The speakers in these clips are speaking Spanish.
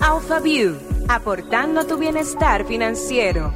Alpha View, aportando tu bienestar financiero.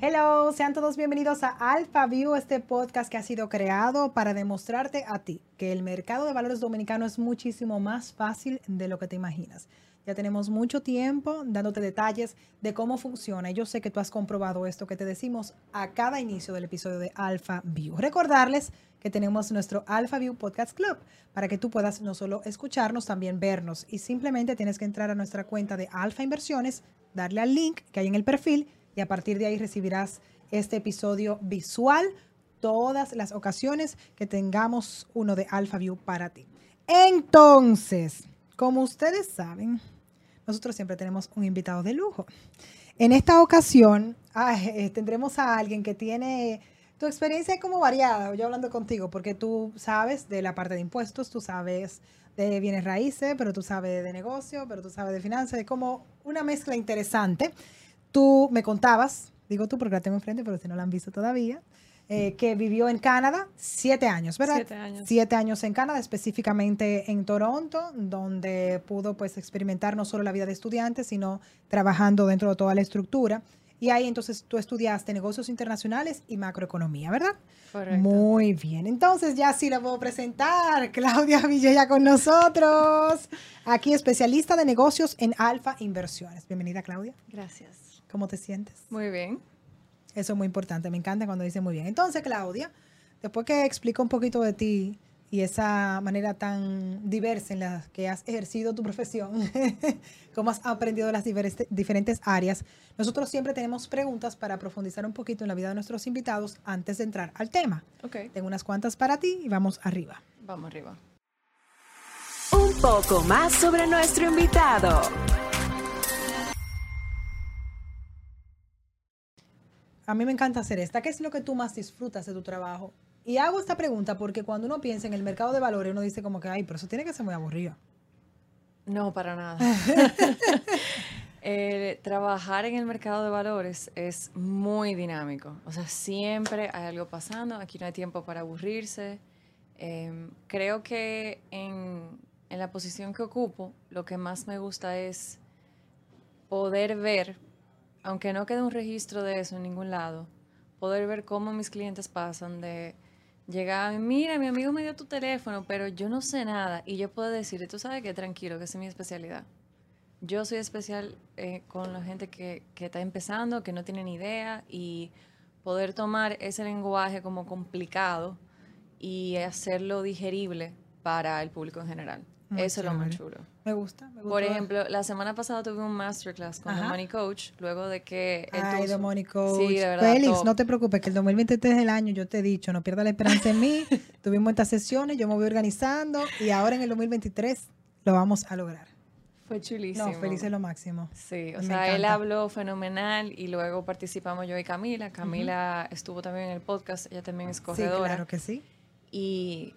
Hello, sean todos bienvenidos a Alpha View, este podcast que ha sido creado para demostrarte a ti que el mercado de valores dominicano es muchísimo más fácil de lo que te imaginas. Ya tenemos mucho tiempo dándote detalles de cómo funciona. Y yo sé que tú has comprobado esto que te decimos a cada inicio del episodio de Alpha View. Recordarles que tenemos nuestro Alpha View Podcast Club para que tú puedas no solo escucharnos, también vernos. Y simplemente tienes que entrar a nuestra cuenta de Alpha Inversiones, darle al link que hay en el perfil y a partir de ahí recibirás este episodio visual todas las ocasiones que tengamos uno de Alpha View para ti. Entonces, como ustedes saben, nosotros siempre tenemos un invitado de lujo. En esta ocasión eh, tendremos a alguien que tiene tu experiencia como variada, yo hablando contigo, porque tú sabes de la parte de impuestos, tú sabes de bienes raíces, pero tú sabes de negocio, pero tú sabes de finanzas, es como una mezcla interesante. Tú me contabas, digo tú porque la tengo enfrente, pero si no la han visto todavía, eh, que vivió en Canadá siete años, ¿verdad? Siete años. Siete años en Canadá, específicamente en Toronto, donde pudo pues experimentar no solo la vida de estudiante, sino trabajando dentro de toda la estructura. Y ahí entonces tú estudiaste negocios internacionales y macroeconomía, ¿verdad? Correcto. Muy bien. Entonces ya sí la puedo presentar. Claudia Villella con nosotros. Aquí especialista de negocios en Alfa Inversiones. Bienvenida, Claudia. Gracias. ¿Cómo te sientes? Muy bien. Eso es muy importante, me encanta cuando dice muy bien. Entonces, Claudia, después que explico un poquito de ti y esa manera tan diversa en la que has ejercido tu profesión, cómo has aprendido las diferentes, diferentes áreas, nosotros siempre tenemos preguntas para profundizar un poquito en la vida de nuestros invitados antes de entrar al tema. Ok. Tengo unas cuantas para ti y vamos arriba. Vamos arriba. Un poco más sobre nuestro invitado. A mí me encanta hacer esta. ¿Qué es lo que tú más disfrutas de tu trabajo? Y hago esta pregunta porque cuando uno piensa en el mercado de valores, uno dice como que, ay, pero eso tiene que ser muy aburrido. No, para nada. Eh, trabajar en el mercado de valores es muy dinámico. O sea, siempre hay algo pasando. Aquí no hay tiempo para aburrirse. Em, creo que en, en la posición que ocupo, lo que más me gusta es poder ver, aunque no quede un registro de eso en ningún lado, poder ver cómo mis clientes pasan de llegar, mira, mi amigo me dio tu teléfono, pero yo no sé nada. Y yo puedo decirle, tú sabes que tranquilo, que es mi especialidad. Yo soy especial eh, con la gente que, que está empezando, que no tiene ni idea, y poder tomar ese lenguaje como complicado y hacerlo digerible para el público en general. Muy Eso es lo más chulo. Me gusta. Me Por ejemplo, la semana pasada tuve un masterclass con Ajá. The Money Coach, luego de que... él Ay, The Money Coach. Sí, de verdad. Félix, no te preocupes, que el 2023 es el año, yo te he dicho, no pierdas la esperanza en mí. Tuvimos estas sesiones, yo me voy organizando y ahora en el 2023 lo vamos a lograr. Fue chulísimo. No, feliz es lo máximo. Sí, o Me sea, él habló fenomenal y luego participamos yo y Camila. Camila estuvo también en el podcast, ella también es Sí, corredora. claro que sí. Y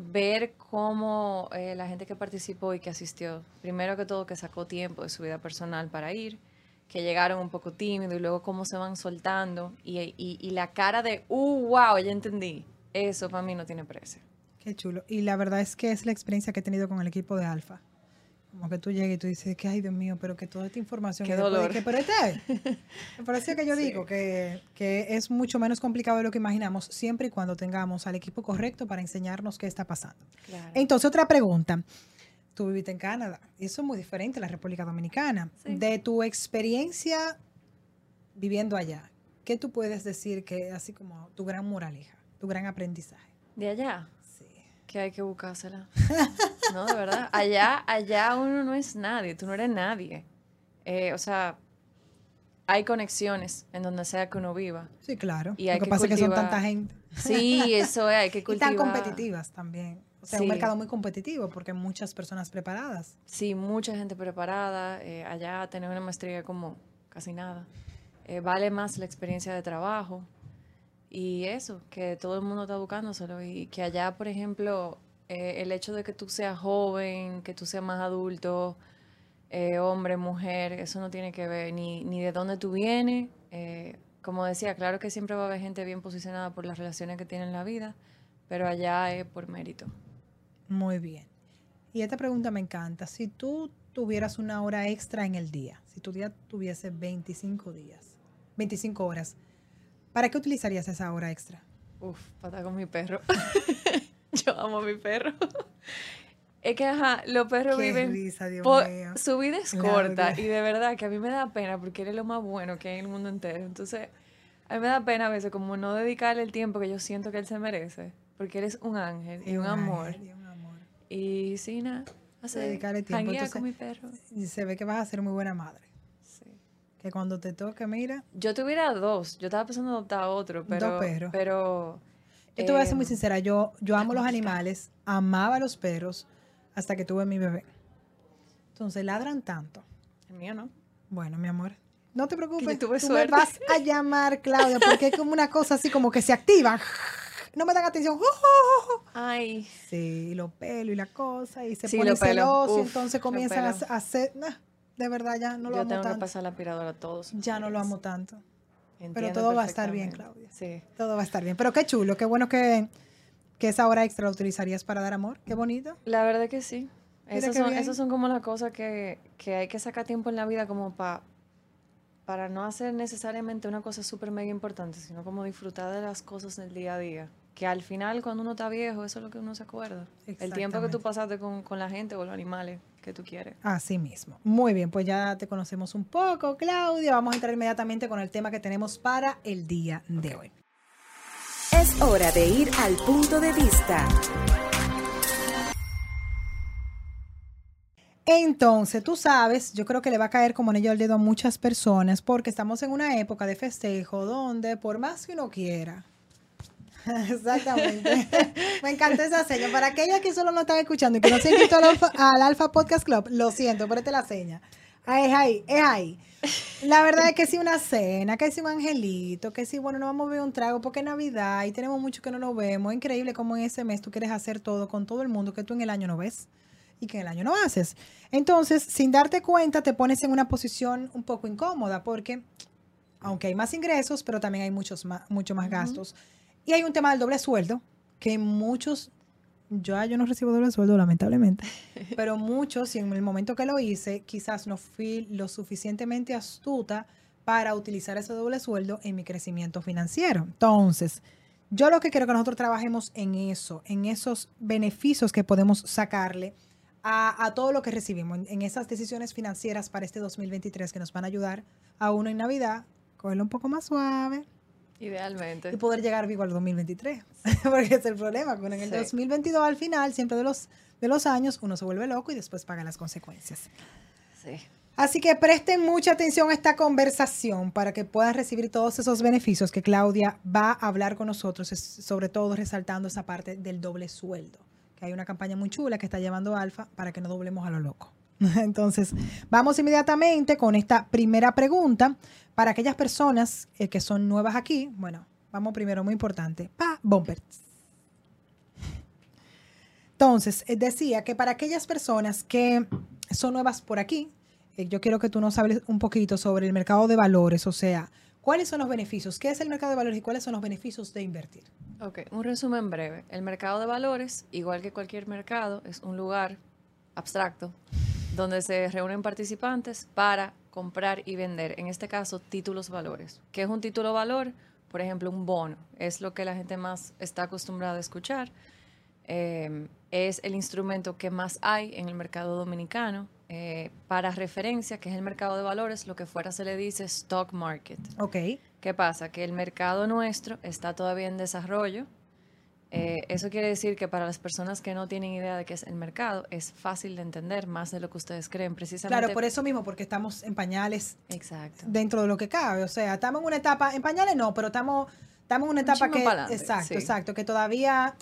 ver cómo eh, la gente que participó y que asistió, primero que todo que sacó tiempo de su vida personal para ir, que llegaron un poco tímidos y luego cómo se van soltando y, y- y la cara de, uh, wow, ya entendí. Eso para mí no tiene precio. Qué chulo. Y la verdad es que es la experiencia que he tenido con el equipo de Alfa. Como que tú llegas y tú dices que, ay, Dios mío, pero que toda esta información... Qué dolor. que, pero este, me parece que yo digo que, que es mucho menos complicado de lo que imaginamos, siempre y cuando tengamos al equipo correcto para enseñarnos qué está pasando. Claro. Entonces, otra pregunta. Tú viviste en Canadá eso es muy diferente a la República Dominicana. Sí. De tu experiencia viviendo allá, ¿qué tú puedes decir que es así como tu gran moraleja, tu gran aprendizaje? De allá. Que hay que buscársela. No, de verdad. Allá, allá uno no es nadie, tú no eres nadie. Eh, o sea, hay conexiones en donde sea que uno viva. Sí, claro. Y hay Lo que, que pasa es que son tanta gente. Sí, eso es, hay que Y cultivar. tan competitivas también. O sea, un mercado muy competitivo porque hay muchas personas preparadas. Sí, mucha gente preparada. eh, allá tener una maestría como casi nada. Eh, vale más la experiencia de trabajo. Y eso, que todo el mundo está buscándoselo. Y que allá, por ejemplo, eh, el hecho de que tú seas joven, que tú seas más adulto, eh, hombre, mujer, eso no tiene que ver ni, ni de dónde tú vienes. eh, como decía, claro que siempre va a haber gente bien posicionada por las relaciones que tiene en la vida, pero allá es por mérito. Muy bien. Y esta pregunta me encanta. Si tú tuvieras una hora extra en el día, si tu día tuviese 25 días, 25 horas, ¿para qué utilizarías esa hora extra? Uf, para estar con mi perro. Yo amo a mi perro. Es que, ajá, los perros Qué viven. risa, Dios mío. su vida es corta y de verdad que a mí me da pena porque él es lo más bueno que hay en el mundo entero. Entonces, a mí me da pena a veces como no dedicarle el tiempo que yo siento que él se merece. Porque él es un ángel y, un, amor. y un amor. Y sí, nada. Dedicarle tiempo, entonces- con mi perro. Se ve que vas a ser muy buena madre. Que cuando te toque, mira, Yo tuviera dos. Yo estaba pensando en adoptar otro, pero. perros. Pero. yo te voy a ser muy em, sincera, yo, yo amo los animales, amaba a los perros hasta que tuve mi bebé. Entonces ladran tanto. El mío no. Bueno, mi amor, no te preocupes. tú suerte. me vas a llamar, Claudia, porque es como una cosa así como que se activa. No me dan atención. Ay. Sí, y los pelos y la cosa, y se Sí, ponen celosos, entonces comienzan a, hacer. nah, de verdad, ya no lo yo amo tengo que tanto. pasar la aspiradora a todos. Ya no lo amo tanto. Entiendo todo va a estar bien, perfectamente. Sí. Todo va a estar bien. Pero qué chulo, qué bueno que, que esa hora extra la utilizarías para dar amor. Qué bonito. La verdad que sí. Esas son, esas son como las cosas que, que hay que sacar tiempo en la vida como pa- para no hacer necesariamente una cosa súper mega importante, sino como disfrutar de las cosas del día a día. Que al final, cuando uno está viejo, eso es lo que uno se acuerda. El tiempo que tú pasaste con, con la gente o los animales que tú quieres. Así mismo. Muy bien, pues ya te conocemos un poco, Claudia. Vamos a entrar inmediatamente con el tema que tenemos para el día de hoy. Es hora de ir al punto de vista. Entonces, tú sabes, yo creo que le va a caer como anillo al dedo a muchas personas porque estamos en una época de festejo donde por más que uno quiera, Exactamente. Me encanta esa seña. Para aquellas que solo no están escuchando y que no se han inscrito al Alfa, al Alfa Podcast Club, lo siento, pero esta es la seña. Ah, es ahí, es ahí. La verdad es que si una cena, que si un angelito, que si, bueno, no vamos a ver un trago porque es Navidad y tenemos mucho que no nos vemos. Increíble cómo en ese mes tú quieres hacer todo con todo el mundo que tú en el año no ves y que en el año no haces. Entonces, sin darte cuenta, te pones en una posición un poco incómoda porque, aunque hay más ingresos, pero también hay muchos más, mucho más gastos. Y hay un tema del doble sueldo, que muchos, yo, ah, yo no recibo doble sueldo, lamentablemente, pero muchos, y en el momento que lo hice, quizás no fui lo suficientemente astuta para utilizar ese doble sueldo en mi crecimiento financiero. Entonces, yo lo que quiero que nosotros trabajemos en eso, en esos beneficios que podemos sacarle a, a todo lo que recibimos, en, en esas decisiones financieras para este 2023 que nos van a ayudar a uno en Navidad, cogerlo un poco más suave, Idealmente. y poder llegar vivo al 2023. Porque es el problema, con en el Sí. 2022 al final, siempre de los, de los años, uno se vuelve loco y después paga las consecuencias. Sí. Así que presten mucha atención a esta conversación para que puedan recibir todos esos beneficios que Claudia va a hablar con nosotros, sobre todo resaltando esa parte del doble sueldo, que hay una campaña muy chula que está llevando Alfa para que no doblemos a lo loco. Entonces, vamos inmediatamente con esta primera pregunta para aquellas personas eh, que son nuevas aquí. Bueno, vamos primero, muy importante, pa bumpers. Entonces, eh, decía que para aquellas personas que son nuevas por aquí, eh, yo quiero que tú nos hables un poquito sobre el mercado de valores, o sea, cuáles son los beneficios, qué es el mercado de valores y cuáles son los beneficios de invertir. Ok, un resumen breve. El mercado de valores, igual que cualquier mercado, es un lugar abstracto donde se reúnen participantes para comprar y vender, en este caso, títulos valores. ¿Qué es un título valor? Por ejemplo, un bono. Es lo que la gente más está acostumbrada a escuchar. Eh, es el instrumento que más hay en el mercado dominicano. Eh, para referencia, que es el mercado de valores, lo que fuera se le dice stock market. Ok, ¿Qué pasa? Que el mercado nuestro está todavía en desarrollo. Eh, eso quiere decir que para las personas que no tienen idea de qué es el mercado, es fácil de entender más de lo que ustedes creen, precisamente. claro, por eso mismo, porque estamos en pañales Exacto. dentro de lo que cabe, o sea, estamos en una etapa, en pañales no, pero estamos, estamos en una Un etapa chisme que, pa'lante, exacto, sí. exacto, que todavía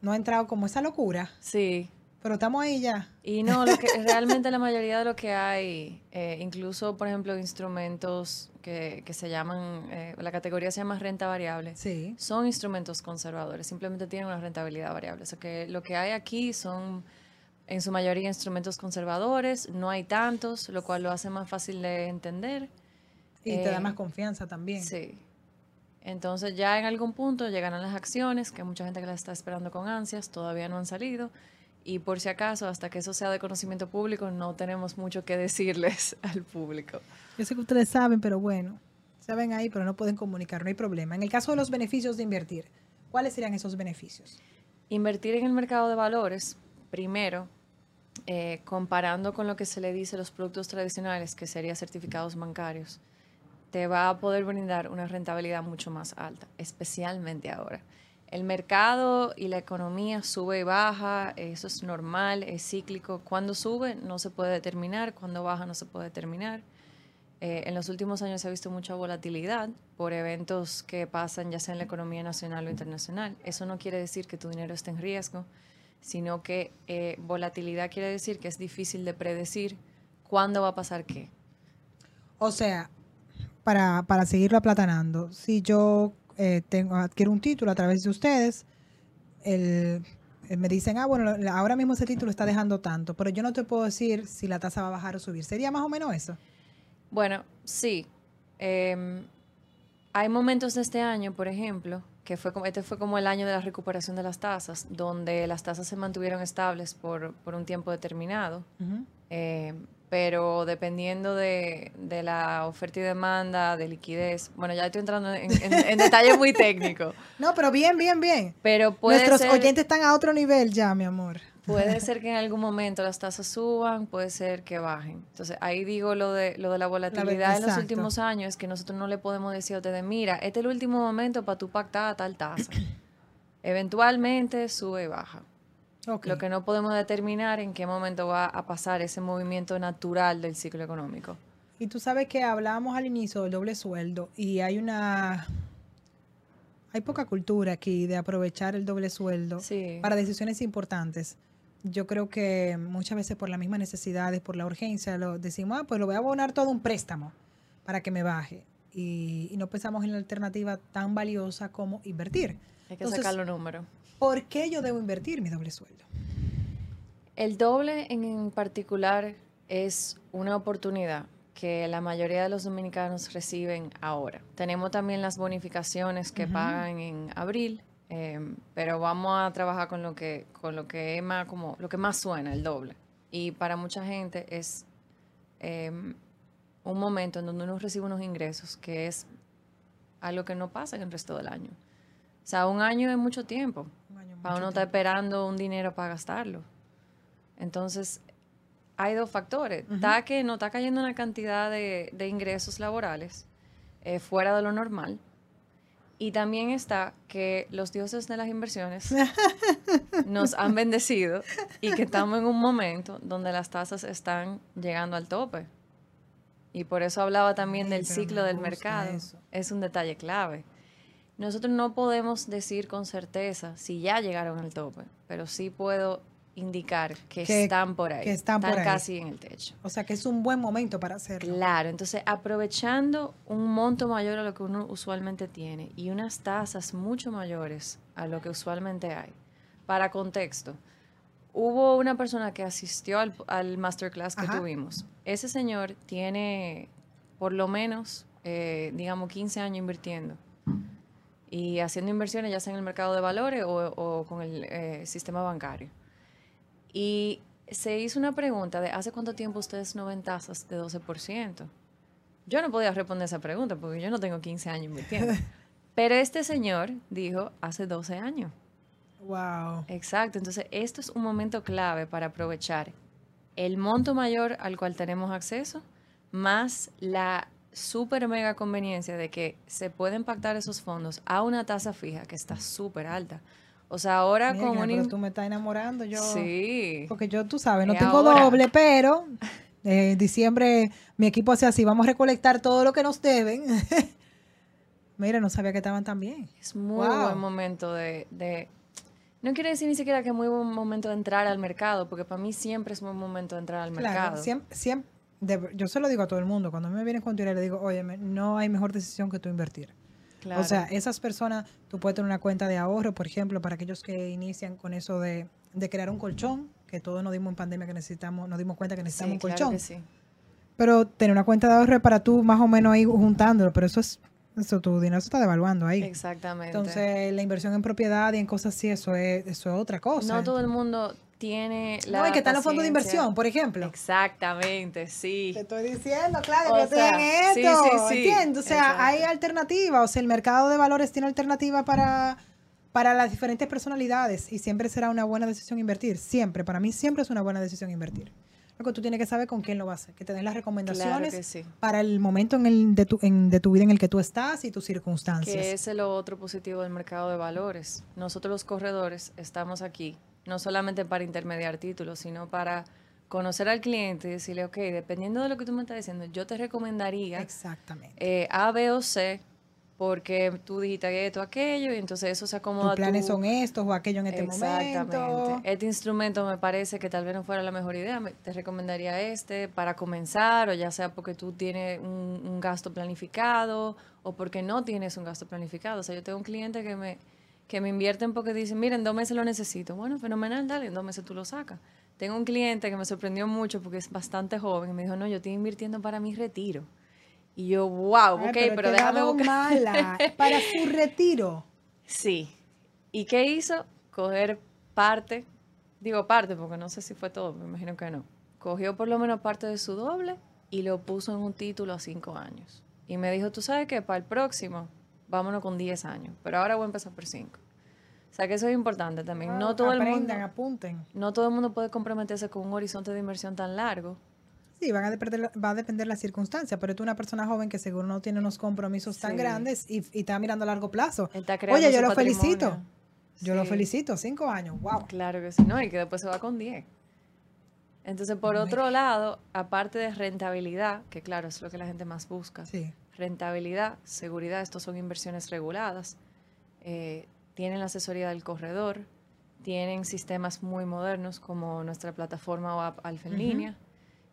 no ha entrado como esa locura, Sí. Pero estamos ahí ya. Y no, lo que, realmente la mayoría de lo que hay, eh, incluso, por ejemplo, instrumentos que, que se llaman, eh, la categoría se llama renta variable. Sí. son instrumentos conservadores, simplemente tienen una rentabilidad variable. O sea que lo que hay aquí son en su mayoría instrumentos conservadores, no hay tantos, lo cual lo hace más fácil de entender. Y te da Eh, más confianza también. Sí. Entonces ya en algún punto llegarán las acciones, que hay mucha gente que las está esperando con ansias, todavía no han salido. Y por si acaso, hasta que eso sea de conocimiento público, no tenemos mucho que decirles al público. Yo sé que ustedes saben, pero bueno, saben ahí, pero no pueden comunicar, no hay problema. En el caso de los beneficios de invertir, ¿cuáles serían esos beneficios? Invertir en el mercado de valores, primero, eh, comparando con lo que se le dice los productos tradicionales, que serían certificados bancarios, te va a poder brindar una rentabilidad mucho más alta, especialmente ahora. El mercado y la economía sube y baja, eso es normal, es cíclico. Cuando sube no se puede determinar, cuando baja no se puede determinar. Eh, en los últimos años se ha visto mucha volatilidad por eventos que pasan ya sea en la economía nacional o internacional. Eso no quiere decir que tu dinero esté en riesgo, sino que eh, volatilidad quiere decir que es difícil de predecir cuándo va a pasar qué. O sea, para, para seguirlo aplatanando, si yo eh, tengo, adquiero un título a través de ustedes, el, eh, me dicen, ah, bueno, ahora mismo ese título está dejando tanto, pero yo no te puedo decir si la tasa va a bajar o subir. ¿Sería más o menos eso? Bueno, sí. Em, hay momentos de este año, por ejemplo, que fue como, este fue como el año de la recuperación de las tasas, donde las tasas se mantuvieron estables por, por un tiempo determinado pero dependiendo de, la oferta y demanda, de liquidez, bueno, ya estoy entrando en, en, detalles muy técnicos. No, pero bien, bien, bien. Pero puede Nuestros oyentes están a otro nivel ya, mi amor. Puede ser que en algún momento las tasas suban, puede ser que bajen. Entonces, ahí digo lo de, lo de la volatilidad en los últimos años, es que nosotros no le podemos decir a ustedes, mira, este es el último momento para tu pactar tal tasa. Eventualmente sube y baja. Lo que no podemos determinar en qué momento va a pasar ese movimiento natural del ciclo económico. Y tú sabes que hablábamos al inicio del doble sueldo y hay una... Hay poca cultura aquí de aprovechar el doble sueldo para decisiones importantes. Yo creo que muchas veces por las mismas necesidades, por la urgencia, lo decimos, ah, pues lo voy a abonar todo un préstamo para que me baje. Y, no pensamos en la alternativa tan valiosa como invertir. Hay que sacar los números. ¿Por qué yo debo invertir mi doble sueldo? El doble en particular es una oportunidad que la mayoría de los dominicanos reciben ahora. Tenemos también las bonificaciones que pagan en abril, em, pero vamos a trabajar con lo que con lo que es más como lo que más suena, el doble. Y para mucha gente es em, un momento en donde uno recibe unos ingresos que es algo que no pasa en el resto del año. O sea, un año es mucho tiempo. para uno estar esperando un dinero para gastarlo. Entonces, hay dos factores. Está que no está cayendo una cantidad de, ingresos laborales eh, fuera de lo normal. Y también está que los dioses de las inversiones nos han bendecido y que estamos en un momento donde las tasas están llegando al tope. Y por eso hablaba también del ciclo del mercado. Es un detalle clave. Nosotros no podemos decir con certeza si ya llegaron al tope, pero sí puedo indicar que, están por ahí. Que están, por ahí. casi en el techo. O sea que es un buen momento para hacerlo. Claro, entonces aprovechando un monto mayor a lo que uno usualmente tiene y unas tasas mucho mayores a lo que usualmente hay. Para contexto, hubo una persona que asistió al, masterclass que tuvimos. Ese señor tiene por lo menos, eh, digamos, 15 años invirtiendo y haciendo inversiones ya sea en el mercado de valores o, con el eh, sistema bancario. Y se hizo una pregunta de ¿hace cuánto tiempo ustedes no ven tasas de 12%? Yo no podía responder esa pregunta porque yo no tengo 15 años invirtiendo. Pero este señor dijo hace 12 años. Wow. Exacto, entonces esto es un momento clave para aprovechar el monto mayor al cual tenemos acceso más la súper mega conveniencia de que se pueden pactar esos fondos a una tasa fija que está súper alta. O sea, ahora con un... tú me estás enamorando, yo... Sí. Porque yo, tú sabes, no tengo doble, pero en diciembre mi equipo hace así, vamos a recolectar todo lo que nos deben. Mira, no sabía que estaban tan bien. Es muy buen momento de, de, No quiere decir ni siquiera que es muy buen momento de entrar al mercado, porque para mí siempre es un buen momento de entrar al mercado. Siempre, siempre, yo se lo digo a todo el mundo, cuando me vienen con dinero le digo, oye, no hay mejor decisión que tú invertir. O sea, esas personas, tú puedes tener una cuenta de ahorro, por ejemplo, para aquellos que inician con eso de, crear un colchón, que todos nos dimos en pandemia que necesitamos, nos dimos cuenta que necesitamos un colchón. Pero tener una cuenta de ahorro es para tú más o menos ir juntándolo, pero eso es eso, tu dinero se está devaluando ahí. Exactamente. Entonces, la inversión en propiedad y en cosas así, eso es, eso es otra cosa. No todo el mundo tiene la No, y que están los fondos de inversión, por ejemplo. Exactamente, sí. Te estoy diciendo, claro, O que sea, sí, esto. sí, sí. ¿Entiendes? O sea, Exacto. hay alternativas. O sea, el mercado de valores tiene alternativas para, para las diferentes personalidades y siempre será una buena decisión invertir. Siempre, para mí siempre es una buena decisión invertir. Lo que tú tienes que saber con quién lo vas a hacer, que te den las recomendaciones sí. para el momento en el de tu, en- de tu vida en el que tú estás y tus circunstancias. Que es el otro positivo del mercado de valores. Nosotros los corredores estamos aquí, no solamente para intermediar títulos, sino para conocer al cliente y decirle, ok, dependiendo de lo que tú me estás diciendo, yo te recomendaría Exactamente. eh, A, B o C, porque tú dijiste esto, aquello, y entonces eso se acomoda Tus planes son estos o aquello en este Exactamente. momento. Este instrumento me parece que tal vez no fuera la mejor idea. Te recomendaría este para comenzar, o ya sea porque tú tienes un, un gasto planificado o porque no tienes un gasto planificado. O sea, yo tengo un cliente que me, que me invierten porque dicen, mira, en dos meses lo necesito. Bueno, fenomenal, dale, en dos meses tú lo sacas. Tengo un cliente que me sorprendió mucho porque es bastante joven y me dijo, no, yo estoy invirtiendo para mi retiro. Y yo, wow, Ay, ok, pero, déjame buscar. mala para su retiro. Sí. ¿Y qué hizo? Coger parte, digo parte porque no sé si fue todo, me imagino que no. Cogió por lo menos parte de su doble y lo puso en un título a cinco años. Y me dijo, tú sabes que para el próximo, vámonos con 10 años, pero ahora voy a empezar por 5. O sea que eso es importante también. no todo el mundo, apunten. no todo el mundo puede comprometerse con un horizonte de inversión tan largo. Sí, van a depender, va a depender la circunstancia, pero tú una persona joven que seguro no tiene unos compromisos tan Sí. grandes y, y está mirando a largo plazo. Está Oye, yo lo felicito. Yo lo felicito, cinco años, wow. Claro que sí, no, y que después se va con 10. Entonces, por otro lado, aparte de rentabilidad, que claro, es lo que la gente más busca, Sí. Rentabilidad, seguridad, estos son inversiones reguladas, eh, tienen la asesoría del corredor, tienen sistemas muy modernos como nuestra plataforma o app Alfa en Ujú. línea,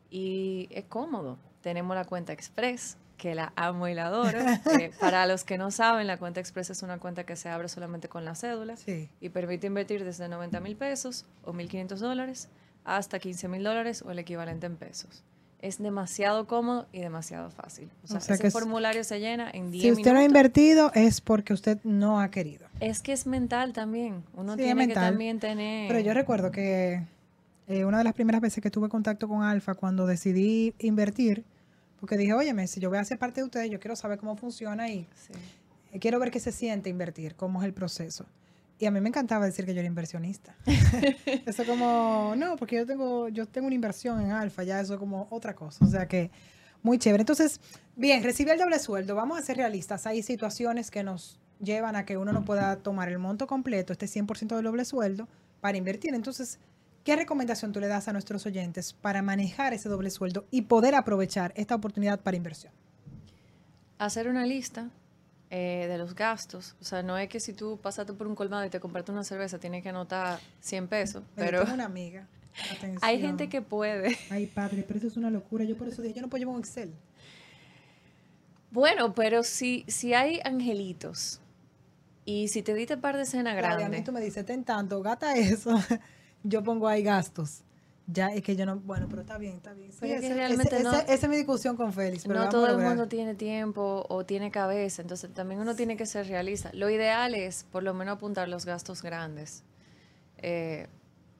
y es cómodo. Tenemos la cuenta Express, que la amo y la adoro. Eh, para los que no saben, la cuenta Express es una cuenta que se abre solamente con la cédula Sí. y permite invertir desde 90 mil pesos o 1.500 dólares hasta 15 mil dólares o el equivalente en pesos. Es demasiado cómodo y demasiado fácil. O sea, O sea ese que formulario se llena en 10 Si usted no ha invertido es porque usted no ha querido. Es que es mental también. Uno Sí, tiene que también tener... Pero yo recuerdo que eh, una de las primeras veces que tuve contacto con Alfa, cuando decidí invertir, porque dije, óyeme, si yo voy a ser parte de ustedes, yo quiero saber cómo funciona y Sí. quiero ver qué se siente invertir, cómo es el proceso. Y a mí me encantaba decir que yo era inversionista. eso como, no, porque yo tengo, yo tengo una inversión en Alfa, ya eso es como otra cosa. O sea que muy chévere. Entonces, bien, recibí el doble sueldo. Vamos a ser realistas. Hay situaciones que nos llevan a que uno no pueda tomar el monto completo, este 100% del doble sueldo, para invertir. Entonces, ¿qué recomendación tú le das a nuestros oyentes para manejar ese doble sueldo y poder aprovechar esta oportunidad para inversión? Hacer una lista eh, de los gastos. O sea, no es que si tú pasaste por un colmado y te compraste una cerveza, tienes que anotar 100 pesos. Pero Pero una amiga. Atención. hay gente que puede. Ay, padre, pero eso es una locura. Yo por eso dije, yo no puedo llevar un Excel. Bueno, pero si, si hay angelitos y si te diste par de cena Claro, y a mí grande, tú me dices, ten tanto, gata eso. yo pongo ahí gastos. Ya es que yo no, bueno, pero está bien, está bien. Sí, Pero es que ese- realmente ese- no- esa es mi discusión con Félix. Pero no todo el mundo tiene tiempo o tiene cabeza, entonces también uno tiene que ser realista. Lo ideal es por lo menos apuntar los gastos grandes, eh,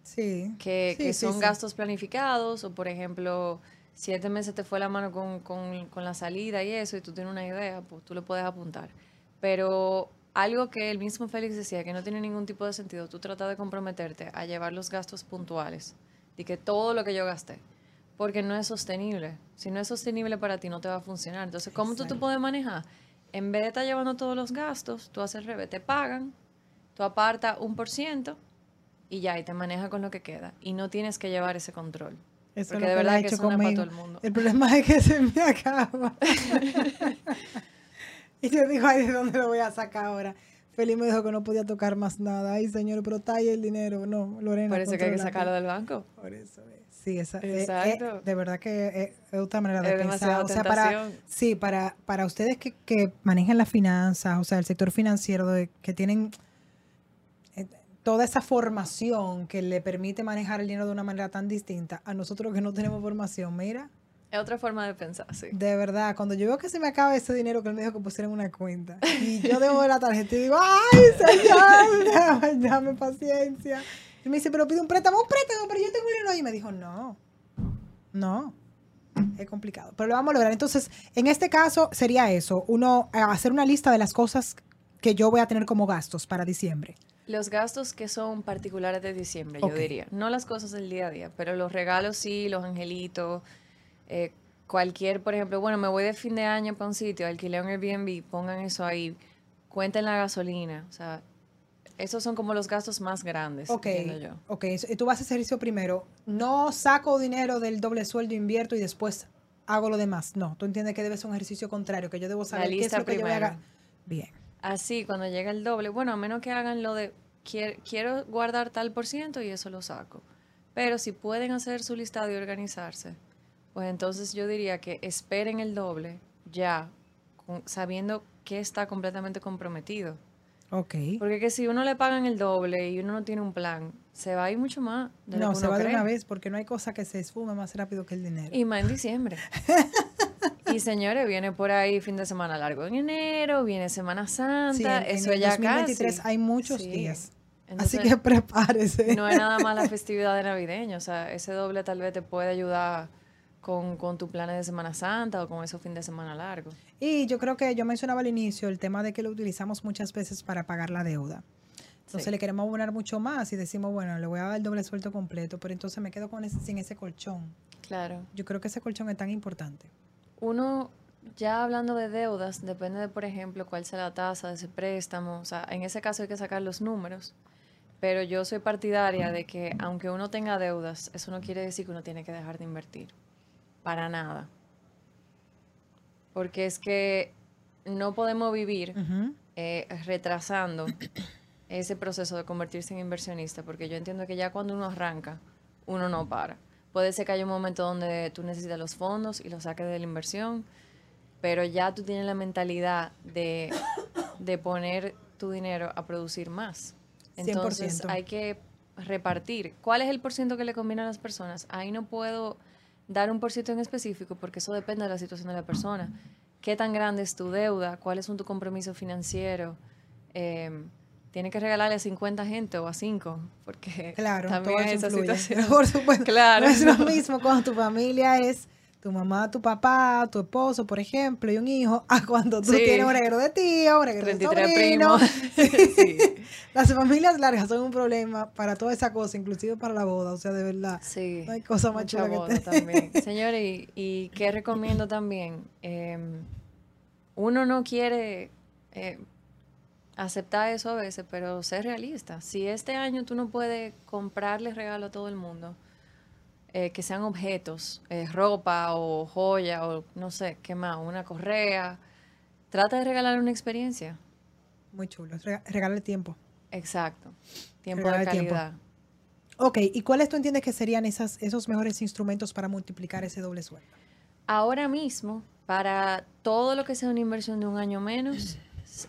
Sí. que, Sí, que son sí. gastos planificados o por ejemplo, siete meses te fue la mano con, con- con la salida y eso y tú tienes una idea, pues tú lo puedes apuntar. Pero algo que el mismo Félix decía que no tiene ningún tipo de sentido, tú tratas de comprometerte a llevar los gastos puntuales, de que todo lo que yo gasté, porque no es sostenible. Si no es sostenible para ti, no te va a funcionar. Entonces, ¿cómo tú te Exacto. puedes manejar? En vez de estar llevando todos los gastos, tú haces el revés, te pagan, tú apartas un por ciento y ya, y te manejas con lo que queda. Y no tienes que llevar ese control. Eso Porque es lo de que verdad que no es para conmigo. todo el mundo. El problema es que se me acaba. y yo digo, ay, ¿de dónde lo voy a sacar ahora? Feliz me dijo que no podía tocar más nada. Ay, señor, pero ahí el dinero. No, Lorena. Parece que hay que sacarlo del banco. Por eso es. Sí, esa, eh, Exacto. eh, de verdad que eh, es otra manera de Es pensar. O sea, para, sí, para, para ustedes que, que manejan las finanzas, o sea, el sector financiero, de, que tienen eh, toda esa formación que le permite manejar el dinero de una manera tan distinta, a nosotros que no tenemos formación, mira, Es otra forma de pensar, sí. de verdad, cuando yo veo que se me acaba ese dinero que él me dijo que pusiera en una cuenta, y yo debo de la tarjeta y digo, ay, señor, dame, paciencia. Y me dice, pero pide un préstamo, un préstamo, pero yo tengo dinero. Y me dijo, no, no, es complicado. Pero lo vamos a lograr. Entonces, en este caso sería eso, uno eh, hacer una lista de las cosas que yo voy a tener como gastos para diciembre. Los gastos que son particulares de diciembre, yo diría. No las cosas del día a día, pero los regalos sí, los angelitos, eh, cualquier, por ejemplo, bueno, me voy de fin de año para un sitio, alquilé un Airbnb, pongan eso ahí, cuenten la gasolina, o sea, esos son como los gastos más grandes, Ok, entiendo yo. ok, tú vas a hacer eso primero. No saco dinero del doble sueldo, invierto y después hago lo demás. No, tú entiendes que debe ser un ejercicio contrario, que yo debo saber qué es lo que yo voy a primero. hacer. Bien. Así, cuando llega el doble, bueno, a menos que hagan lo de quier- quiero guardar tal por ciento y eso lo saco. Pero si pueden hacer su listado y organizarse, pues entonces yo diría que esperen el doble ya, con- sabiendo que está completamente comprometido. Ok. Porque que si uno le pagan el doble y uno no tiene un plan, se va a ir mucho más. de lo No, que se uno va de una vez porque no hay cosa que se esfume más rápido que el dinero. Y más en diciembre. y señores, viene por ahí fin de semana largo en enero, viene Semana Santa, Sí, en, eso en el ya 2023 casi. hay muchos Sí. días. Entonces, Así que prepárese. no es nada más la festividad de navideño, o sea, ese doble tal vez te puede ayudar con, con tus planes de Semana Santa o con esos fin de semana largos. Y yo creo que yo mencionaba al inicio el tema de que lo utilizamos muchas veces para pagar la deuda. Entonces Sí. le queremos abonar mucho más y decimos, bueno, le voy a dar el doble sueldo completo, pero entonces me quedo con ese, sin ese colchón. Claro. Yo creo que ese colchón es tan importante. Uno, ya hablando de deudas, depende de, por ejemplo, cuál sea la tasa de ese préstamo. O sea, en ese caso hay que sacar los números. Pero yo soy partidaria de que aunque uno tenga deudas, eso no quiere decir que uno tiene que dejar de invertir. Para nada. Porque es que no podemos vivir eh, retrasando ese proceso de convertirse en inversionista, porque yo entiendo que ya cuando uno arranca, uno no para. Puede ser que haya un momento donde tú necesitas los fondos y los saques de la inversión, pero ya tú tienes la mentalidad de, de poner tu dinero a producir más. Entonces 100%. hay que repartir. ¿Cuál es el porciento que le conviene a las personas? Ahí no puedo dar un porciento en específico porque eso depende de la situación de la persona. ¿Qué tan grande es tu deuda? ¿Cuáles son tu compromiso financiero? Eh, ¿Tiene que regalarle a 50 gente o a 5? Porque Claro, también eso esa influye. situación. Por supuesto. Claro, No es lo mismo cuando tu familia es tu mamá, tu papá, tu esposo, por ejemplo, y un hijo, a cuando tú Sí. tienes un reguero de tío, un reguero de 33 sobrino. primos. Sí. Las familias largas son un problema para toda esa cosa, inclusive para la boda. O sea, de verdad. Sí. No hay cosa más mucha chula que boda también. Señores, y, y qué recomiendo también, Em, uno no quiere eh, aceptar eso a veces, pero ser realista. Si este año tú no puedes comprarle regalo a todo el mundo, eh, que sean objetos, eh, ropa o joya o no sé, qué más, una correa, trata de regalar una experiencia. Muy chulo. Rega- Regala el tiempo. Exacto. Tiempo de el tiempo. calidad. Ok, ¿y cuáles tú entiendes que serían esas, esos mejores instrumentos para multiplicar ese doble sueldo? Ahora mismo, para todo lo que sea una inversión de un año menos,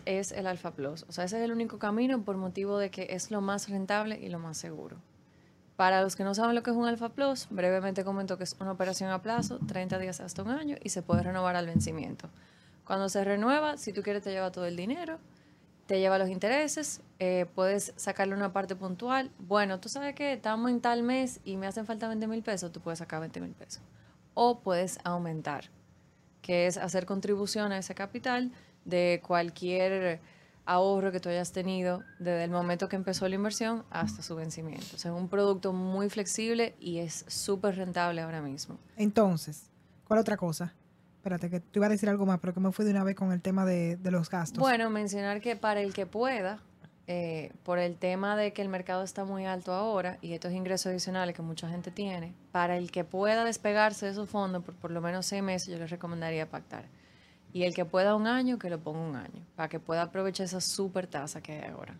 es el Alfa Plus. O sea, ese es el único camino por motivo de que es lo más rentable y lo más seguro. Para los que no saben lo que es un Alfa Plus, brevemente comento que es una operación a plazo, 30 días hasta un año, y se puede renovar al vencimiento. Cuando se renueva, si tú quieres te lleva todo el dinero, te lleva los intereses, eh, puedes sacarle una parte puntual. Bueno, tú sabes que estamos en tal mes y me hacen falta 20 mil pesos, tú puedes sacar 20 mil pesos. O puedes aumentar, que es hacer contribución a ese capital de cualquier ahorro que tú hayas tenido desde el momento que empezó la inversión hasta su vencimiento. O sea, es un producto muy flexible y es súper rentable ahora mismo. Entonces, ¿cuál otra cosa? Espérate, que tú iba a decir algo más, pero que me fui de una vez con el tema de, de los gastos. Bueno, mencionar que para el que pueda, eh, por el tema de que el mercado está muy alto ahora y estos ingresos adicionales que mucha gente tiene, para el que pueda despegarse de esos fondos por por lo menos seis meses, yo les recomendaría pactar. Y el que pueda un año, que lo ponga un año, para que pueda aprovechar esa super tasa que hay ahora.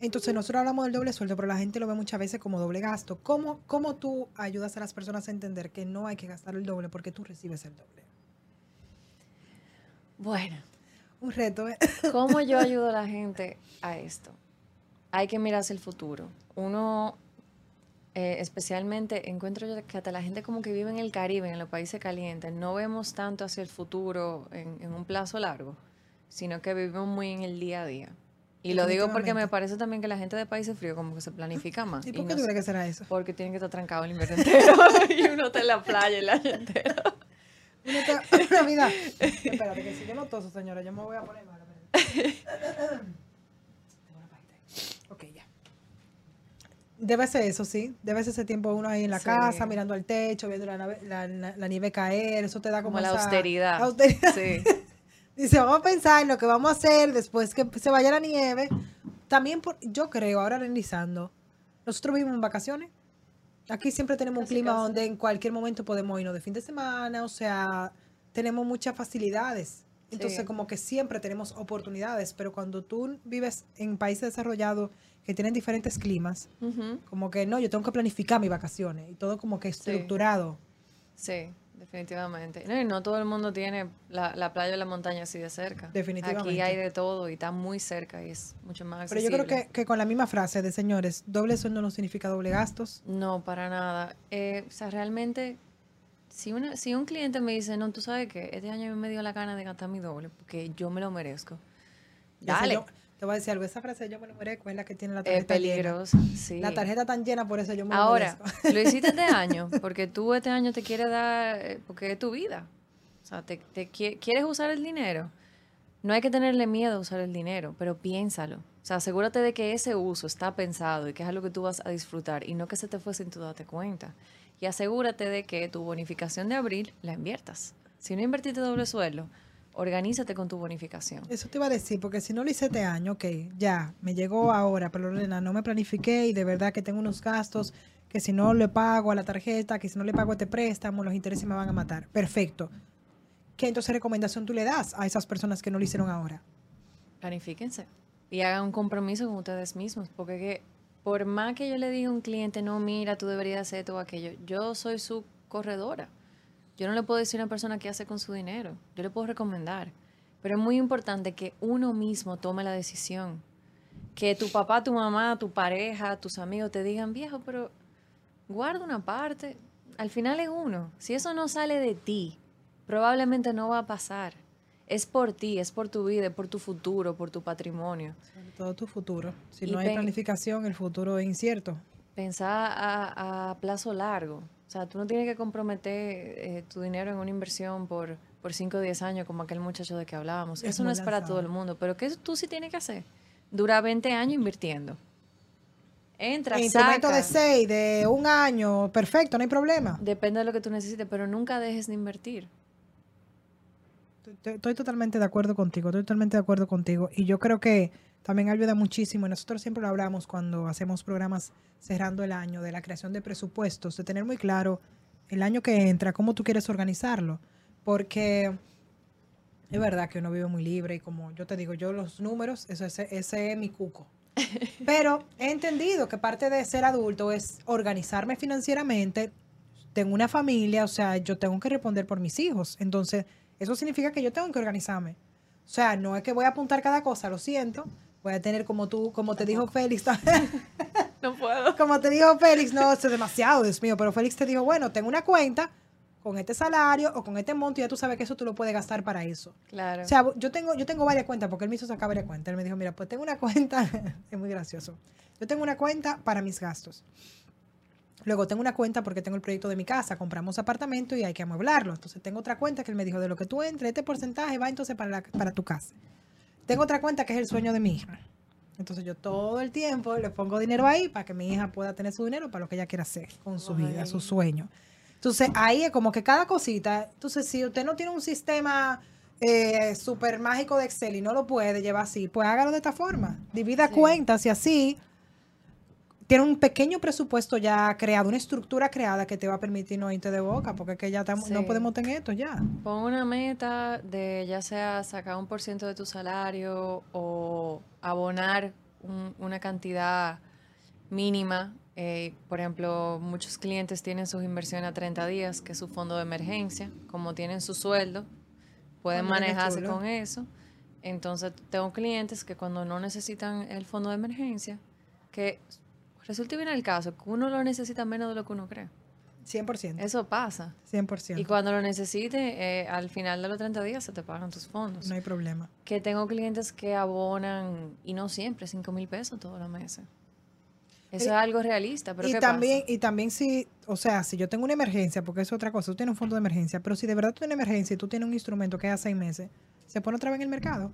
Entonces, nosotros hablamos del doble sueldo, pero la gente lo ve muchas veces como doble gasto. ¿Cómo, ¿Cómo tú ayudas a las personas a entender que no hay que gastar el doble porque tú recibes el doble? Bueno, Un reto, ¿eh? ¿Cómo yo ayudo a la gente a esto? Hay que mirarse el futuro. Uno, eh, especialmente, encuentro yo que hasta la gente como que vive en el Caribe, en los países calientes, no vemos tanto hacia el futuro en, en un plazo largo, sino que vivimos muy en el día a día. Y lo digo porque me parece también que la gente de países fríos como que se planifica más. ¿Y por y qué no tú sé- crees que será eso? Porque tienen que estar trancados el invierno entero y uno está en la playa el año entero. Uno está- una vida. Espérate, que si yo no toso, señora, yo me voy a poner mala. espérate. Tengo una pajita. Ok, ya. Debe ser eso, sí. Debe ser ese tiempo uno ahí en la Sí. casa, mirando al techo, viendo la, la, la- la nieve caer. Eso te da como, Como la esa- austeridad. austeridad. Sí. Dice, vamos a pensar en lo que vamos a hacer después que se vaya la nieve. También, por, yo creo, ahora analizando, nosotros vivimos en vacaciones. Aquí siempre tenemos un clima casi. donde en cualquier momento podemos irnos de fin de semana, o sea, tenemos muchas facilidades. Entonces, Sí. como que siempre tenemos oportunidades, pero cuando tú vives en países desarrollados que tienen diferentes climas, Ujú. como que no, yo tengo que planificar mis vacaciones y todo como que estructurado. Sí, definitivamente. No, y no todo el mundo tiene la, la playa o la montaña así de cerca. Definitivamente. Aquí hay de todo y está muy cerca y es mucho más Pero accesible. yo creo que, que con la misma frase de señores, doble sueldo no significa doble gastos. No, para nada. Eh, o sea, realmente, si, una, si un cliente me dice, no, tú sabes que este año me dio la gana de gastar mi doble porque yo me lo merezco. Dale. yo- te voy a decir algo, esa frase yo me lo merezco, es la que tiene la Es tarjeta llena. peligroso, sí. La tarjeta tan llena, por eso yo me Ahora, lo merezco. lo hiciste este año porque tú este año te quieres dar, eh, porque es tu vida. O sea, te, te qui- quieres usar el dinero. No hay que tenerle miedo a usar el dinero, pero piénsalo. O sea, asegúrate de que ese uso está pensado y que es algo que tú vas a disfrutar y no que se te fue sin tú darte cuenta. Y asegúrate de que tu bonificación de abril la inviertas. Si no invertiste doble sueldo, organízate con tu bonificación. Eso te iba a decir, porque si no lo hice este año, ok, ya, me llegó ahora, pero Lorena, no me planifiqué y de verdad que tengo unos gastos que si no le pago a la tarjeta, que si no le pago este préstamo, los intereses me van a matar. Perfecto. ¿Qué entonces recomendación tú le das a esas personas que no lo hicieron ahora? planifíquense y hagan un compromiso con ustedes mismos, porque que por más que yo le diga a un cliente, no, mira, tú deberías hacer todo aquello, yo soy su corredora. Yo no le puedo decir a una persona qué hace con su dinero, yo le puedo recomendar, pero es muy importante que uno mismo tome la decisión. Que tu papá, tu mamá, tu pareja, tus amigos te digan, viejo, pero guarda una parte. Al final es uno. Si eso no sale de ti, probablemente no va a pasar. Es por ti, es por tu vida, es por tu futuro, por tu patrimonio. Sobre todo tu futuro. Si Y no hay planificación, el futuro es incierto. Pensar a, a plazo largo. O sea, tú no tienes que comprometer eh, tu dinero en una inversión por, por 5 o 10 años como aquel muchacho de que hablábamos. Es Eso no es para todo el mundo, pero ¿qué tú sí tienes que hacer? Dura 20 años invirtiendo. Entra, Instrumento saca. de seis, de un año, perfecto, no hay problema. Depende de lo que tú necesites, pero nunca dejes de invertir. Estoy- totalmente de acuerdo contigo, estoy totalmente de acuerdo contigo. Y yo creo que también ayuda muchísimo, nosotros siempre lo hablamos cuando hacemos programas cerrando el año, de la creación de presupuestos, de tener muy claro el año que entra, cómo tú quieres organizarlo. Porque es verdad que uno vive muy libre y como yo te digo, yo los números, eso, ese, ese es mi cuco. Pero he entendido que parte de ser adulto es organizarme financieramente. Tengo una familia, o sea, yo tengo que responder por mis hijos. Entonces, eso significa que yo tengo que organizarme. O sea, no es que voy a apuntar cada cosa, lo siento. Voy a tener como tú, como te dijo Félix, No puedo. como te dijo Félix, no, es demasiado, Dios mío, pero Félix te dijo, bueno, tengo una cuenta con este salario o con este monto y ya tú sabes que eso tú lo puedes gastar para eso. Claro. O sea, yo tengo, yo tengo varias cuentas, porque él me hizo sacar varias cuentas. Él me dijo, mira, pues tengo una cuenta, es muy gracioso. Yo tengo una cuenta para mis gastos. Luego tengo una cuenta porque tengo el proyecto de mi casa, compramos apartamento y hay que amueblarlo. Entonces tengo otra cuenta que él me dijo, de lo que tú entres, este porcentaje va entonces para, la- para tu casa. Tengo otra cuenta que es el sueño de mi hija. Entonces yo todo el tiempo le pongo dinero ahí para que mi hija pueda tener su dinero para lo que ella quiera hacer con su vida, su sueño. Entonces ahí es como que cada cosita, entonces si usted no tiene un sistema eh, súper mágico de Excel y no lo puede llevar así, pues hágalo de esta forma. Divida Sí. cuentas y así tiene un pequeño presupuesto ya creado, una estructura creada que te va a permitir no irte de boca, porque es que ya estamos- no podemos tener esto ya. Pon una meta de ya sea sacar un por ciento de tu salario o abonar un- una cantidad mínima. Eh, por ejemplo, muchos clientes tienen sus inversiones a 30 días, que es su fondo de emergencia. Como tienen su sueldo, pueden manejarse con eso. Entonces, tengo clientes que cuando no necesitan el fondo de emergencia, que resulta bien el caso, que uno lo necesita menos de lo que uno cree. 100%. Eso pasa. 100%. Y cuando lo necesites, eh, al final de los 30 días se te pagan tus fondos. no hay problema. Que tengo clientes que abonan, y no siempre, 5 mil pesos todos los meses. Eso Y- es algo realista, pero y ¿qué también, pasa? y también si, o sea, si yo tengo una emergencia, porque es otra cosa, tú tienes un fondo de emergencia, pero si de verdad tú tienes una emergencia y tú tienes un instrumento que es a seis meses, se pone otra vez en el mercado.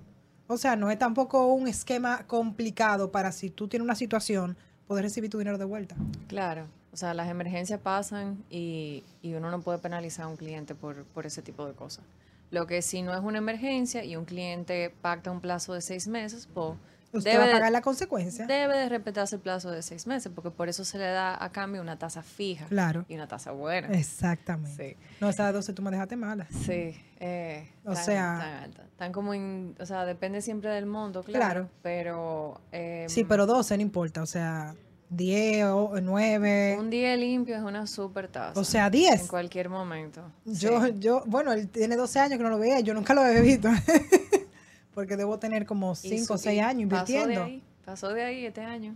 O sea, no es tampoco un esquema complicado para si tú tienes una situación, poder recibir tu dinero de vuelta. Claro, o sea, las emergencias pasan y, y uno no puede penalizar a un cliente por, por ese tipo de cosas. Lo que si no es una emergencia y un cliente pacta un plazo de seis meses, pues Usted debe, va a de- pagar la consecuencia. debe de respetarse el plazo de seis meses, porque por eso se le da a cambio una tasa fija Claro. y una tasa buena. Exactamente. Sí. No, esas 12 tú me dejaste mala. Sí, eh, O tan- sea- tan alta. Tan como, in- o sea, depende siempre del monto, claro. Claro. Pero eh, Sí, pero 12 no importa, o sea, 10 o 9. un día limpio es una super tasa. O sea, 10. En cualquier momento. Yo, Sí. yo, bueno, él tiene 12 años que no lo veía, yo nunca lo había visto. Porque debo tener como Y 5 o su- 6 y años Pasó invirtiendo. de ahí, pasó de ahí este año.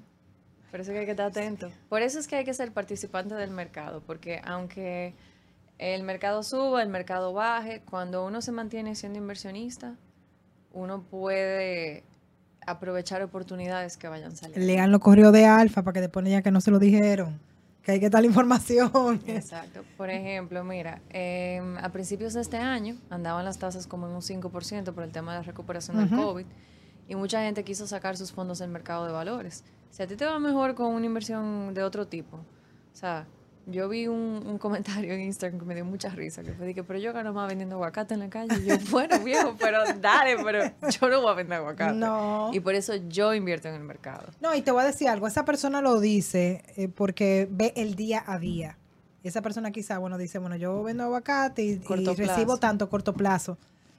Por eso que hay que estar atento. Por eso es que hay que ser participante del mercado, porque aunque el mercado suba, el mercado baje, cuando uno se mantiene siendo inversionista, uno puede aprovechar oportunidades que vayan saliendo. Lean los correos de Alfa para que después ya que no se lo dijeron. Que hay que la información. Exacto. Por ejemplo, mira, em, a principios de este año andaban las tasas como en un 5% por el tema de la recuperación del. COVID y mucha gente quiso sacar sus fondos del mercado de valores. Si a ti te va mejor con una inversión de otro tipo, o sea, yo vi un, un comentario en Instagram que me dio mucha risa, que fue de que, pero yo gano más vendiendo aguacate en la calle. Y yo, bueno, viejo, pero dale, pero yo no voy a vender aguacate. No. Y por eso yo invierto en el mercado. No, y te voy a decir algo. Esa persona lo dice eh, porque ve el día a día. Y esa persona quizá, bueno, dice, bueno, yo vendo aguacate y, recibo tanto corto plazo.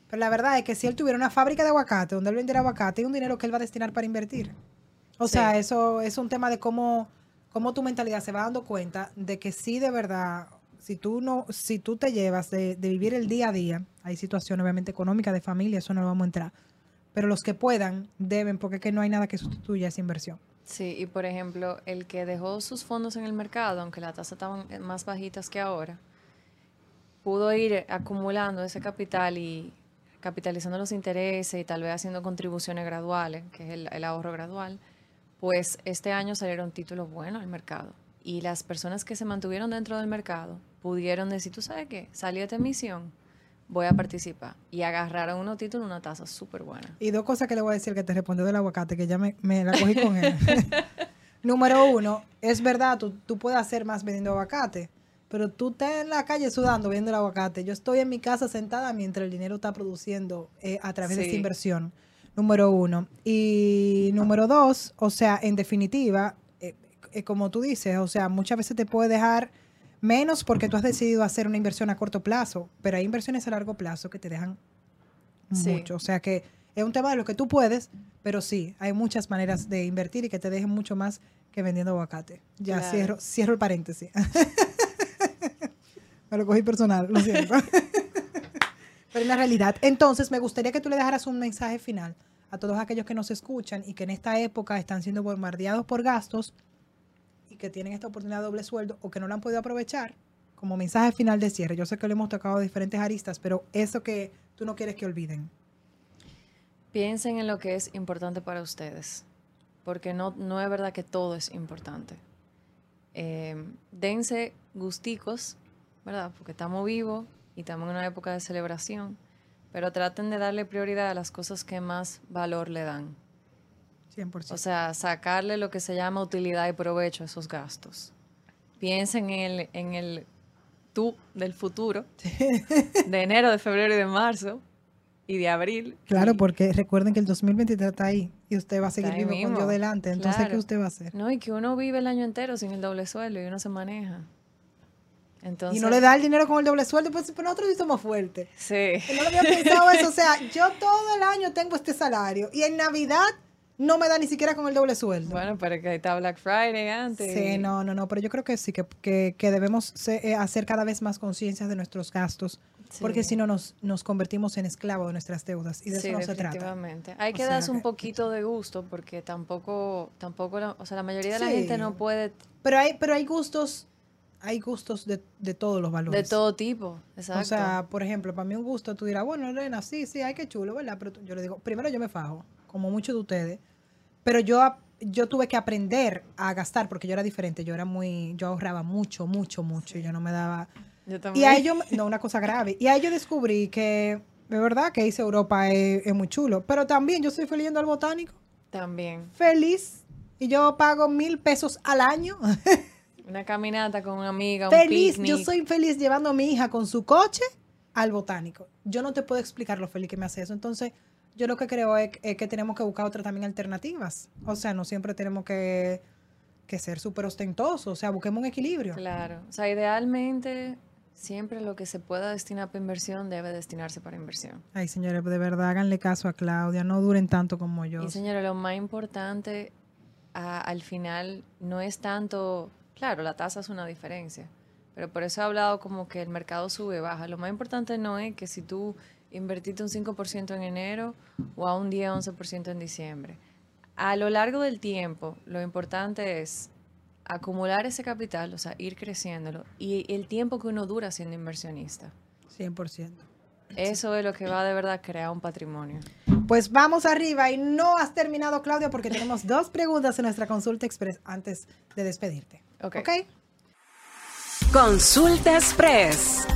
Pero la verdad es que si él tuviera una fábrica de aguacate donde él vendiera aguacate, es un dinero que él va a destinar para invertir. O Sí. sea, eso es un tema de cómo, cómo tu mentalidad se va dando cuenta de que sí, de verdad, si tú no, si tú te llevas de, vivir el día a día, hay situaciones obviamente económicas de familia, eso no lo vamos a entrar. Pero los que puedan deben, porque es que no hay nada que sustituya esa inversión. Sí, y por ejemplo, el que dejó sus fondos en el mercado, aunque las tasas estaban eh, más bajitas que ahora, pudo ir acumulando ese capital y capitalizando los intereses y tal vez haciendo contribuciones graduales, que es el ahorro gradual, pues este año salieron títulos buenos al mercado. Y las personas que se mantuvieron dentro del mercado pudieron decir, tú sabes qué, salí de esta emisión, voy a participar. Y agarraron unos títulos, una tasa súper buena. Y dos cosas que le voy a decir que te respondió del aguacate, que ya me, me la cogí con él. Número uno, es verdad, tú, tú puedes hacer más vendiendo aguacate, pero tú estás en la calle sudando viendo el aguacate. Yo estoy en mi casa sentada mientras el dinero está produciendo eh, a través de esta inversión. Número uno. Y número dos, o sea, en definitiva, eh, eh, como tú dices, o sea, muchas veces te puede dejar menos porque tú has decidido hacer una inversión a corto plazo, pero hay inversiones a largo plazo que te dejan Sí. mucho. O sea que es un tema de lo que tú puedes, pero sí, hay muchas maneras de invertir y que te dejen mucho más que vendiendo aguacate. Ya Claro. cierro, cierro el paréntesis. Me lo cogí personal, lo siento. pero en la realidad. Entonces, me gustaría que tú le dejaras un mensaje final a todos aquellos que nos escuchan y que en esta época están siendo bombardeados por gastos y que tienen esta oportunidad de doble sueldo o que no la han podido aprovechar como mensaje final de cierre. Yo sé que lo hemos tocado diferentes aristas, pero eso que tú no quieres que olviden. Piensen en lo que es importante para ustedes, porque no, no es verdad que todo es importante. Eh, dense gusticos, ¿verdad? Porque estamos vivos y estamos en una época de celebración, pero traten de darle prioridad a las cosas que más valor le dan. 100%. O sea, sacarle lo que se llama utilidad y provecho a esos gastos. Piensen en el, en el tú del futuro, de enero, de febrero y de marzo y de abril. Claro, Y- porque recuerden que el 2023 está ahí y usted va a seguir vivo con mismo, Dios delante. Entonces, ¿qué usted va a hacer? No, y que uno vive el año entero sin el doble sueldo y uno se maneja. Entonces, y no le da el dinero con el doble sueldo, pues pero nosotros sí somos fuertes. Sí. No lo había pensado eso. O sea, yo todo el año tengo este salario y en Navidad no me da ni siquiera con el doble sueldo. Bueno, pero que está Black Friday antes. Sí, no, no, no, pero yo creo que sí, que, que, que debemos eh, hacer cada vez más conciencia de nuestros gastos, porque Sí. si no nos, nos convertimos en esclavos de nuestras deudas y de sí, eso no se trata. definitivamente. Hay O que darse un poquito de gusto porque tampoco, tampoco, la- o sea, la mayoría de la Sí. gente no puede. Pero hay, pero hay gustos hay gustos de, de todos los valores. De todo tipo, exacto. O sea, por ejemplo, para mí un gusto, tú dirás, bueno, Elena, sí, sí, ay, qué chulo, ¿verdad? Pero yo le digo, primero yo me fajo, como muchos de ustedes, pero yo, yo tuve que aprender a gastar porque yo era diferente, yo era muy, yo ahorraba mucho, mucho, mucho, y yo no me daba... Yo Y también. a ellos, no, una cosa grave, y a ellos descubrí que, de verdad, que hice Europa es, es muy chulo, pero también yo estoy feliz yendo al botánico, También. feliz, y yo pago mil pesos al año. Una caminata con una amiga, un feliz, yo soy feliz llevando a mi hija con su coche al botánico. Yo no te puedo explicar lo feliz que me hace eso. Entonces, yo lo que creo es, es que tenemos que buscar otras también alternativas. O sea, no siempre tenemos que, que ser súper ostentosos. O sea, busquemos un equilibrio. Claro. O sea, idealmente, siempre lo que se pueda destinar para inversión debe destinarse para inversión. Ay, señores, de verdad, háganle caso a Claudia. No duren tanto como yo. Y señora, lo más importante a- al final no es tanto, claro, la tasa es una diferencia, pero por eso he hablado como que el mercado sube, baja. Lo más importante no es que si tú invertiste un 5% en enero o a un 10, 11% en diciembre. A lo largo del tiempo, lo importante es acumular ese capital, o sea, ir creciéndolo y el tiempo que uno dura siendo inversionista. 100%. Eso es lo que va de verdad a crear un patrimonio. Pues vamos arriba y no has terminado, Claudia, porque tenemos dos preguntas en nuestra consulta express antes de despedirte. Ok. ¿Ok? Consulta Express.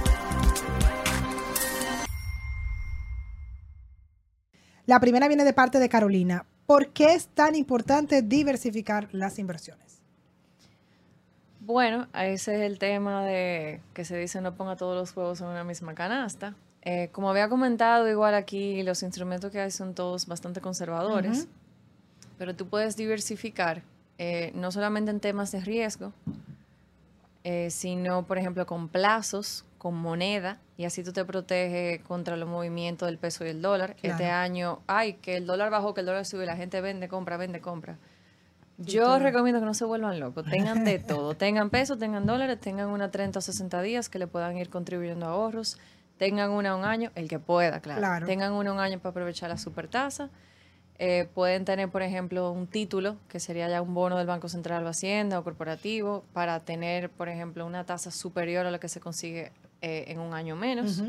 La primera viene de parte de Carolina. ¿Por qué es tan importante diversificar las inversiones? Bueno, ese es el tema de que se dice no ponga todos los huevos en una misma canasta. Eh, como había comentado, igual aquí los instrumentos que hay son todos bastante conservadores, pero tú puedes diversificar eh, no solamente en temas de riesgo, eh, sino, por ejemplo, con plazos, con moneda, y así tú te proteges contra los movimientos del peso y el dólar. Este año, ay, que el dólar bajó, que el dólar sube, la gente vende, compra, vende, compra. Yo todo. recomiendo que no se vuelvan locos, tengan de todo, tengan pesos, tengan dólares, tengan una 30 o 60 días que le puedan ir contribuyendo a ahorros, tengan una un año, el que pueda, claro, Claro. tengan una un año para aprovechar la supertasa, eh, pueden tener, por ejemplo, un título, que sería ya un bono del Banco Central o Hacienda o corporativo, para tener, por ejemplo, una tasa superior a lo que se consigue eh, en un año menos.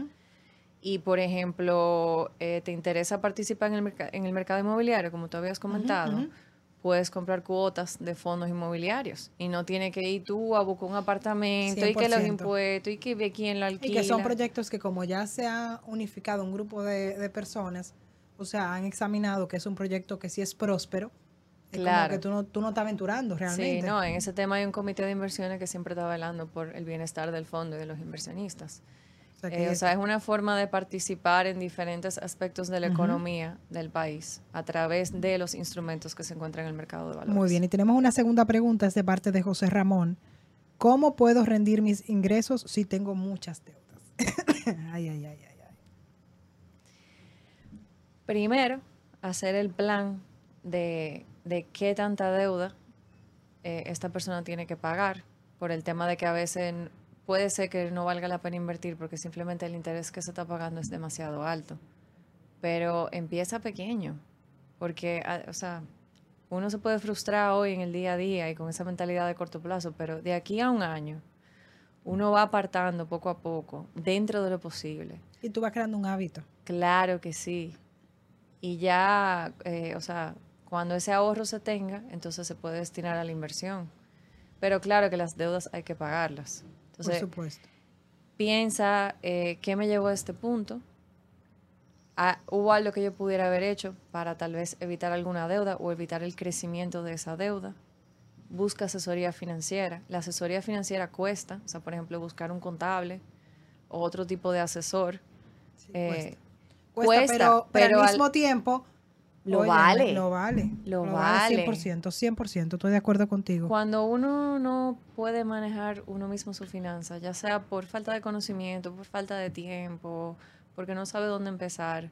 Y, por ejemplo, eh, te interesa participar en el, en el mercado inmobiliario, como tú habías comentado, puedes comprar cuotas de fondos inmobiliarios y no tiene que ir tú a buscar un apartamento y que los 100%. impuestos y que ve quién lo Y alquila. que son proyectos que como ya se ha unificado un grupo de, de personas, o sea, han examinado que es un proyecto que sí es próspero, es Claro. como que tú no, tú no estás aventurando realmente. Sí, no, en ese tema hay un comité de inversiones que siempre está velando por el bienestar del fondo y de los inversionistas. O sea, Eh, que- o sea, es una forma de participar en diferentes aspectos de la economía del país a través de los instrumentos que se encuentran en el mercado de valores. Muy bien, y tenemos una segunda pregunta, es de parte de José Ramón. ¿Cómo puedo rendir mis ingresos si tengo muchas deudas? ay, ay, ay, ay. Primero, hacer el plan de, de qué tanta deuda eh, esta persona tiene que pagar, por el tema de que a veces puede ser que no valga la pena invertir porque simplemente el interés que se está pagando es demasiado alto. Pero empieza pequeño, porque, ah, o sea, uno se puede frustrar hoy en el día a día y con esa mentalidad de corto plazo, pero de aquí a un año, uno va apartando poco a poco, dentro de lo posible. Y tú vas creando un hábito. Claro que sí. Y ya, eh, o sea, cuando ese ahorro se tenga, entonces se puede destinar a la inversión. Pero claro que las deudas hay que pagarlas. por supuesto. piensa eh, qué me llevó a este punto. Ah, ¿Hubo algo que yo pudiera haber hecho para tal vez evitar alguna deuda o evitar el crecimiento de esa deuda? Busca asesoría financiera. La asesoría financiera cuesta, o sea, por ejemplo, buscar un contable o otro tipo de asesor. Sí, eh, Cuesta, cuesta, pero, pero pero al al- mismo tiempo Lo vale. Lo vale. Lo vale. 100%, 100%, estoy de acuerdo contigo. Cuando uno no puede manejar uno mismo su finanza, ya sea por falta de conocimiento, por falta de tiempo, porque no sabe dónde empezar,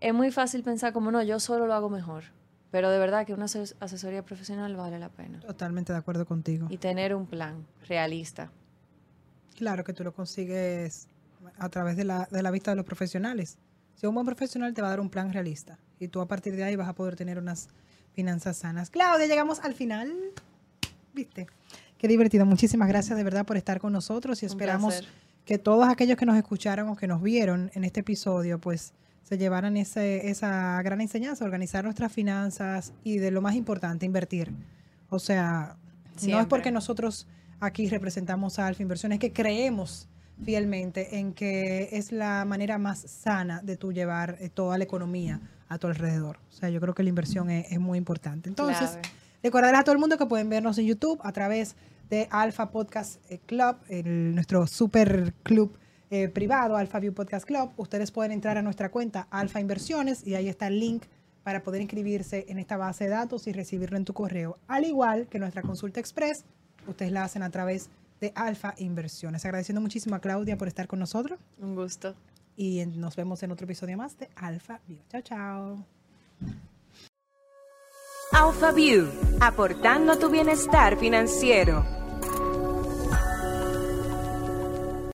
es muy fácil pensar como no, yo solo lo hago mejor. Pero de verdad que una ases- asesoría profesional vale la pena. Totalmente de acuerdo contigo. Y tener un plan realista. Claro que tú lo consigues a través de la, de la vista de los profesionales. Si un buen profesional te va a dar un plan realista y tú a partir de ahí vas a poder tener unas finanzas sanas. Claudia, llegamos al final. ¿Viste? Qué divertido. Muchísimas gracias de verdad por estar con nosotros y esperamos que todos aquellos que nos escucharon o que nos vieron en este episodio, pues se llevaran ese, esa gran enseñanza, organizar nuestras finanzas y de lo más importante, invertir. O sea, no es porque nosotros aquí representamos a Alfa Inversiones, que creemos fielmente en que es la manera más sana de tú llevar eh, toda la economía a tu alrededor. O sea, yo creo que la inversión es, es muy importante. Entonces, Clave. Recordarles a todo el mundo que pueden vernos en YouTube a través de Alpha Podcast eh, Club, el- nuestro super club eh, privado, Alpha View Podcast Club. Ustedes pueden entrar a nuestra cuenta Alpha Inversiones y ahí está el link para poder inscribirse en esta base de datos y recibirlo en tu correo. Al igual que nuestra consulta express, ustedes la hacen a través de Alpha Inversiones. Agradeciendo muchísimo a Claudia por estar con nosotros Un gusto. y en- nos vemos en otro episodio más de Alpha View. Chao, chao. Alpha View, aportando tu bienestar financiero.